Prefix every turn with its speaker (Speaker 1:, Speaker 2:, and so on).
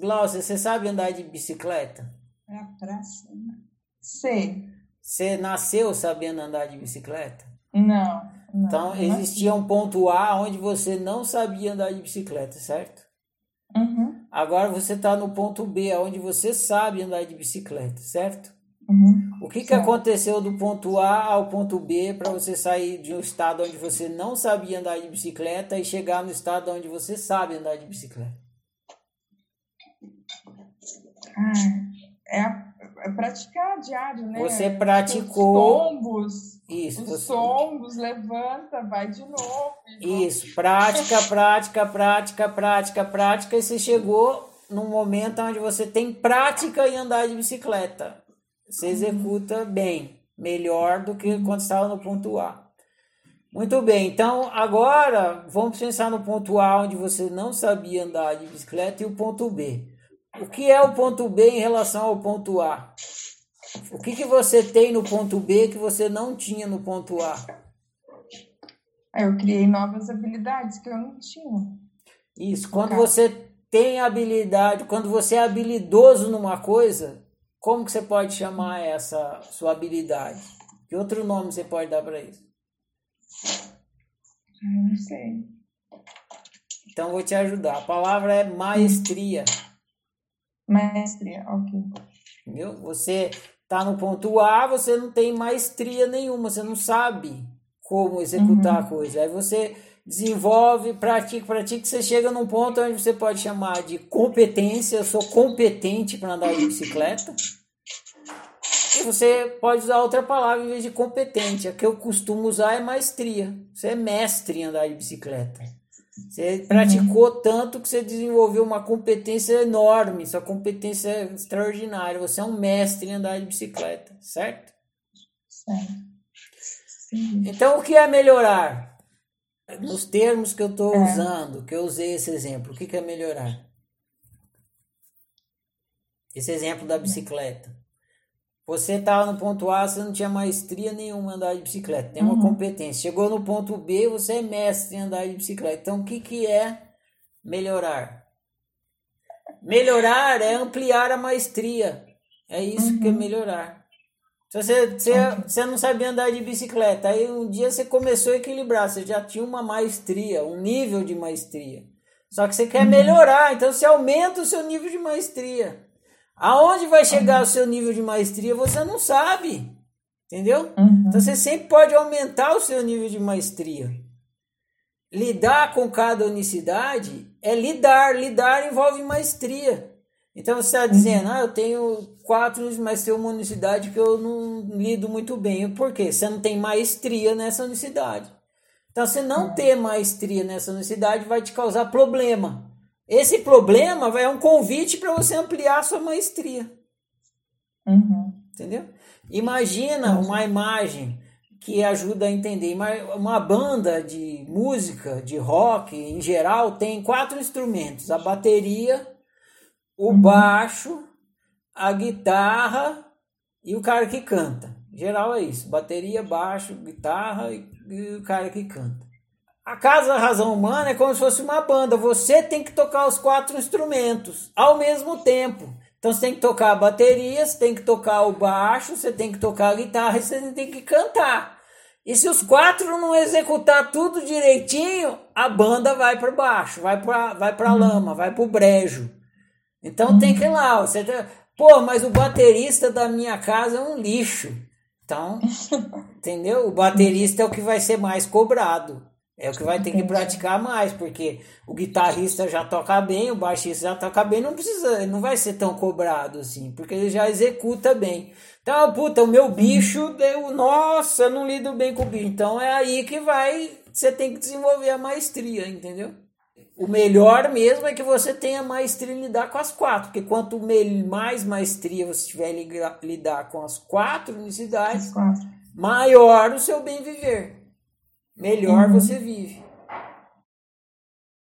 Speaker 1: Glaucia, você sabe andar de bicicleta?
Speaker 2: É a praça. Sei.
Speaker 1: Você nasceu sabendo andar de bicicleta?
Speaker 2: Não. não
Speaker 1: Então,
Speaker 2: não
Speaker 1: existia um ponto A onde você não sabia andar de bicicleta, certo?
Speaker 2: Uhum,
Speaker 1: Agora você está no ponto B, onde você sabe andar de bicicleta, certo?
Speaker 2: uhum.
Speaker 1: O que, que aconteceu do ponto A ao ponto B para você sair de um estado onde você não sabia andar de bicicleta e chegar no estado onde você sabe andar de bicicleta?
Speaker 2: É, a- é praticar diário, né?
Speaker 1: Você praticou-
Speaker 2: Os tombos.
Speaker 1: Isso,
Speaker 2: Os
Speaker 1: você-
Speaker 2: tombos, levanta, vai de novo.
Speaker 1: Isso, prática, prática, prática, prática, prática, e você chegou num momento onde você tem prática em andar de bicicleta. Você executa bem, melhor do que quando estava no ponto A. Muito bem, então agora vamos pensar no ponto A, onde você não sabia andar de bicicleta, e o ponto B. O que é o ponto B em relação ao ponto A? O que, que você tem no ponto B que você não tinha no ponto A?
Speaker 2: Aí eu criei novas habilidades que eu não tinha.
Speaker 1: Isso, quando você tem habilidade, quando você é habilidoso numa coisa, como que você pode chamar essa sua habilidade? Que outro nome você pode dar para isso?
Speaker 2: Eu não sei.
Speaker 1: Então vou te ajudar. A palavra é maestria,
Speaker 2: Maestria, ok.
Speaker 1: entendeu? Você está no ponto A, você não tem maestria nenhuma, você não sabe como executar a coisa. Aí você desenvolve, pratica, pratica, você chega num ponto onde você pode chamar de competência, eu sou competente para andar de bicicleta. E você pode usar outra palavra em vez de competente. A que eu costumo usar é maestria. Você é mestre em andar de bicicleta. Você praticou tanto que você desenvolveu uma competência enorme. Sua competência é extraordinária. Você é um mestre em andar de bicicleta, certo?
Speaker 2: Certo. Sim.
Speaker 1: Então, o que é melhorar? Nos termos que eu estou
Speaker 2: É.
Speaker 1: usando, que eu usei esse exemplo, o que que é melhorar? Esse exemplo da bicicleta. Você estava no ponto A, você não tinha maestria nenhuma em andar de bicicleta, tem uma
Speaker 2: Uhum.
Speaker 1: competência. Chegou no ponto B, você é mestre em andar de bicicleta. Então, o que, que é melhorar? Melhorar é ampliar a maestria. É isso que é melhorar. Se você, você, você não sabia andar de bicicleta, aí um dia você começou a equilibrar, você já tinha uma maestria, um nível de maestria. Só que você quer melhorar, então você aumenta o seu nível de maestria. Aonde vai chegar o seu nível de maestria, você não sabe. Entendeu?
Speaker 2: Uhum.
Speaker 1: Então você sempre pode aumentar o seu nível de maestria. Lidar com cada unicidade é lidar. Lidar envolve maestria. Então você está dizendo, ah, eu tenho quatro, mas tem uma unicidade que eu não lido muito bem. Por quê? Você não tem maestria nessa unicidade. Então, se não ter maestria nessa unicidade, vai te causar problema. Esse problema vai é um convite para você ampliar a sua maestria.
Speaker 2: Uhum.
Speaker 1: Entendeu? Imagina uma imagem que ajuda a entender. Uma banda de música, de rock, em geral, tem quatro instrumentos: a bateria, o baixo, a guitarra e o cara que canta. Em geral é isso: bateria, baixo, guitarra e, e o cara que canta. A Casa da Razão Humana é como se fosse uma banda. Você tem que tocar os quatro instrumentos ao mesmo tempo. Então você tem que tocar a bateria, você tem que tocar o baixo, você tem que tocar a guitarra e você tem que cantar. E se os quatro não executar tudo direitinho, a banda vai para baixo, vai para vai para lama, vai para o brejo. Então tem que ir lá. Você tem- Pô, mas o baterista da minha casa é um lixo. Então, entendeu? O baterista é o que vai ser mais cobrado. É o que vai ter que praticar mais, porque o guitarrista já toca bem, o baixista já toca bem, não precisa, não vai ser tão cobrado assim, porque ele já executa bem. Então, puta, o meu bicho deu, nossa, eu não lido bem com o bicho. Então é aí que vai, você tem que desenvolver a maestria, entendeu? O melhor mesmo é que você tenha maestria em lidar com as quatro, porque quanto mais maestria você tiver em lidar com as quatro unicidades,
Speaker 2: As quatro.
Speaker 1: maior o seu bem viver. Melhor
Speaker 2: Uhum.
Speaker 1: você vive.